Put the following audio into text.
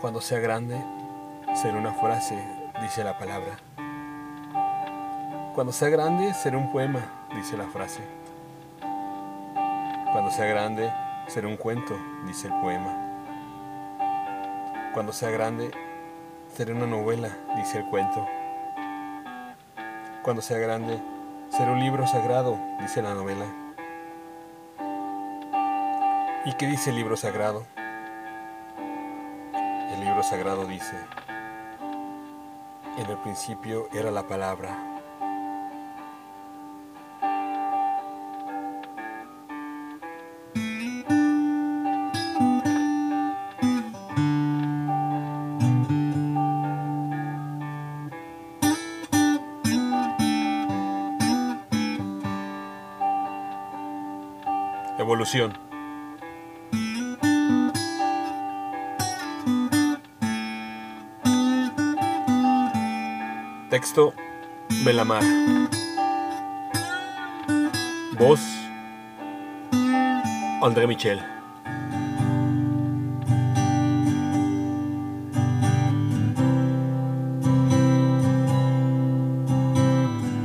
Cuando sea grande, será una frase, dice la palabra. Cuando sea grande, será un poema, dice la frase. Cuando sea grande, será un cuento, dice el poema. Cuando sea grande, será una novela, dice el cuento. Cuando sea grande, será un libro sagrado, dice la novela. ¿Y qué dice el libro sagrado? El libro sagrado dice, en el principio era la palabra. Evolución. Texto Belamar. Voz André Michel.